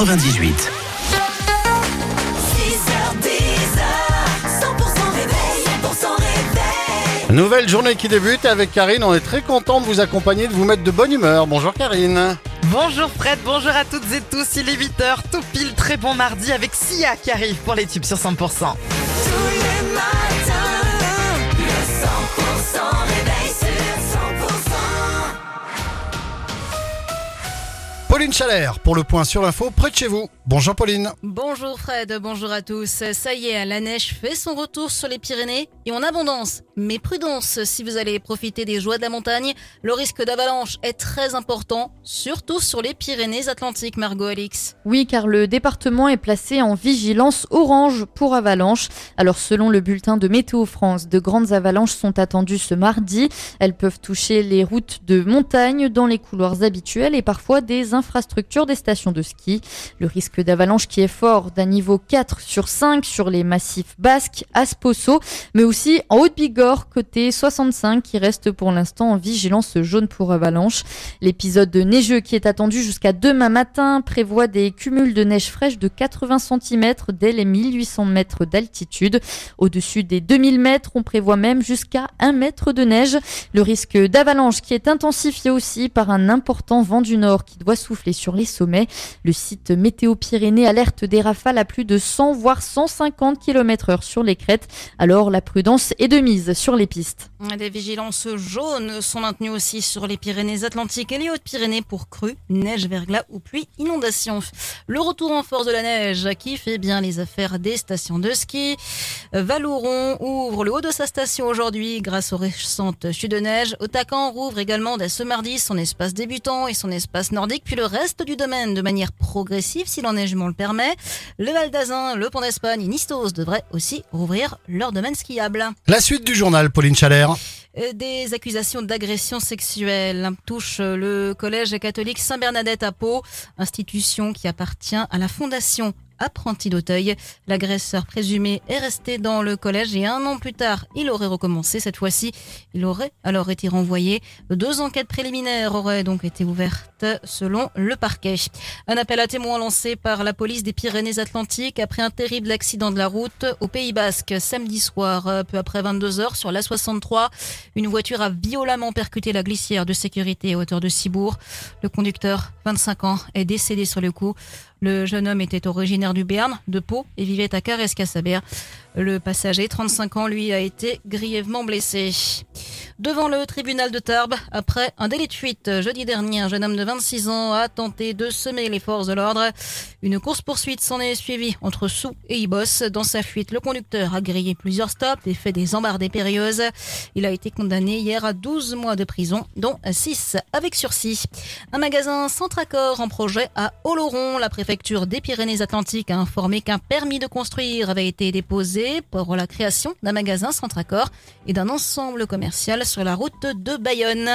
98. 6h, 10h, 100% réveil, 100% réveil. Nouvelle journée qui débute avec Karine. On est très content de vous accompagner, de vous mettre de bonne humeur. Bonjour Karine. Bonjour Fred, bonjour à toutes et tous, il est 8h, tout pile, très bon mardi avec Sia qui arrive pour les tubes sur 100%. Tous les Pour le point sur l'info près de chez vous. Bonjour Pauline. Bonjour Fred, bonjour à tous. Ça y est, la neige fait son retour sur les Pyrénées et en abondance. Mais prudence, si vous allez profiter des joies de la montagne, le risque d'avalanche est très important, surtout sur les Pyrénées-Atlantiques, Margot Alix. Oui, car le département est placé en vigilance orange pour avalanche. Alors selon le bulletin de Météo France, de grandes avalanches sont attendues ce mardi. Elles peuvent toucher les routes de montagne dans les couloirs habituels et parfois des infrastructures des stations de ski. Le risque d'avalanche qui est fort d'un niveau 4 sur 5 sur les massifs basques, Asposo, mais aussi en Haute-Bigorre, côté 65, qui reste pour l'instant en vigilance jaune pour avalanche. L'épisode de neigeux qui est attendu jusqu'à demain matin prévoit des cumuls de neige fraîche de 80 cm dès les 1800 mètres d'altitude. Au-dessus des 2000 mètres, on prévoit même jusqu'à 1 mètre de neige. Le risque d'avalanche qui est intensifié aussi par un important vent du nord qui doit souffler sur les sommets. Le site Météo Pyrénées alerte des rafales à plus de 100 voire 150 km heure sur les crêtes. Alors la prudence est de mise sur les pistes. Des vigilances jaunes sont maintenues aussi sur les Pyrénées-Atlantiques et les Hautes-Pyrénées pour crues, neige, verglas ou pluie, inondation. Le retour en force de la neige qui fait bien les affaires des stations de ski. Valouron ouvre le haut de sa station aujourd'hui grâce aux récentes chutes de neige. Otacan rouvre également dès ce mardi son espace débutant et son espace nordique, puis le reste du domaine de manière progressive si l'enneigement le permet. Le Val d'Azun, le Pont d'Espagne et Nistos devraient aussi rouvrir leur domaine skiable. La suite du journal Pauline Chalère. Euh, Des accusations d'agression sexuelle touchent le collège catholique Saint-Bernadette à Pau, institution qui appartient à la fondation Apprenti d'Auteuil. L'agresseur présumé est resté dans le collège et un an plus tard, il aurait recommencé. Cette fois-ci, il aurait alors été renvoyé. Deux enquêtes préliminaires auraient donc été ouvertes selon le parquet. Un appel à témoins lancé par la police des Pyrénées-Atlantiques après un terrible accident de la route au Pays Basque samedi soir, peu après 22 heures sur la 63. Une voiture a violemment percuté la glissière de sécurité à hauteur de Cibourg. Le conducteur, 25 ans, est décédé sur le coup. Le jeune homme était originaire du Béarn, de Pau, et vivait à Carrez-Cassabert. Le passager, 35 ans, lui, a été grièvement blessé. Devant le tribunal de Tarbes, après un délit de fuite jeudi dernier, un jeune homme de 26 ans a tenté de semer les forces de l'ordre. Une course-poursuite s'en est suivie entre Sous et Ibos. Dans sa fuite, le conducteur a grillé plusieurs stops et fait des embardées périlleuses. Il a été condamné hier à 12 mois de prison, dont 6 avec sursis. Un magasin Centracor en projet à Oloron. La préfecture des Pyrénées-Atlantiques a informé qu'un permis de construire avait été déposé pour la création d'un magasin Centracor et d'un ensemble commercial sur la route de Bayonne.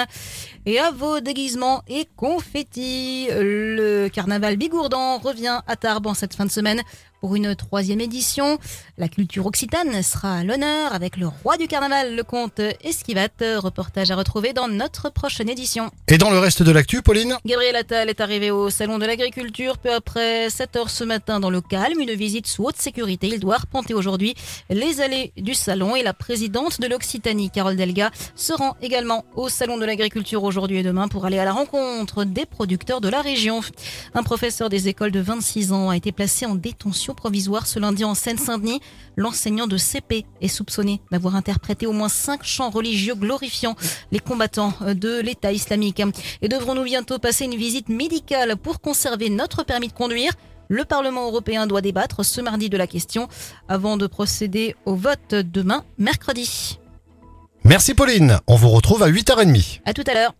Et à vos déguisements et confettis, le carnaval bigourdan revient à Tarbes en cette fin de semaine pour une troisième édition. La culture occitane sera à l'honneur avec le roi du carnaval, le comte Esquivat. Reportage à retrouver dans notre prochaine édition. Et dans le reste de l'actu, Pauline Gabriel Attal est arrivé au salon de l'agriculture peu après 7 heures ce matin dans le calme. Une visite sous haute sécurité. Il doit arpenter aujourd'hui les allées du salon et la présidente de l'Occitanie, Carole Delga, se rend également au salon de l'agriculture aujourd'hui et demain pour aller à la rencontre des producteurs de la région. Un professeur des écoles de 26 ans a été placé en détention provisoire ce lundi en Seine-Saint-Denis. L'enseignant de CP est soupçonné d'avoir interprété au moins cinq chants religieux glorifiant les combattants de l'État islamique. Et devrons-nous bientôt passer une visite médicale pour conserver notre permis de conduire? Le Parlement européen doit débattre ce mardi de la question avant de procéder au vote demain, mercredi. Merci Pauline. On vous retrouve à 8h30. À tout à l'heure.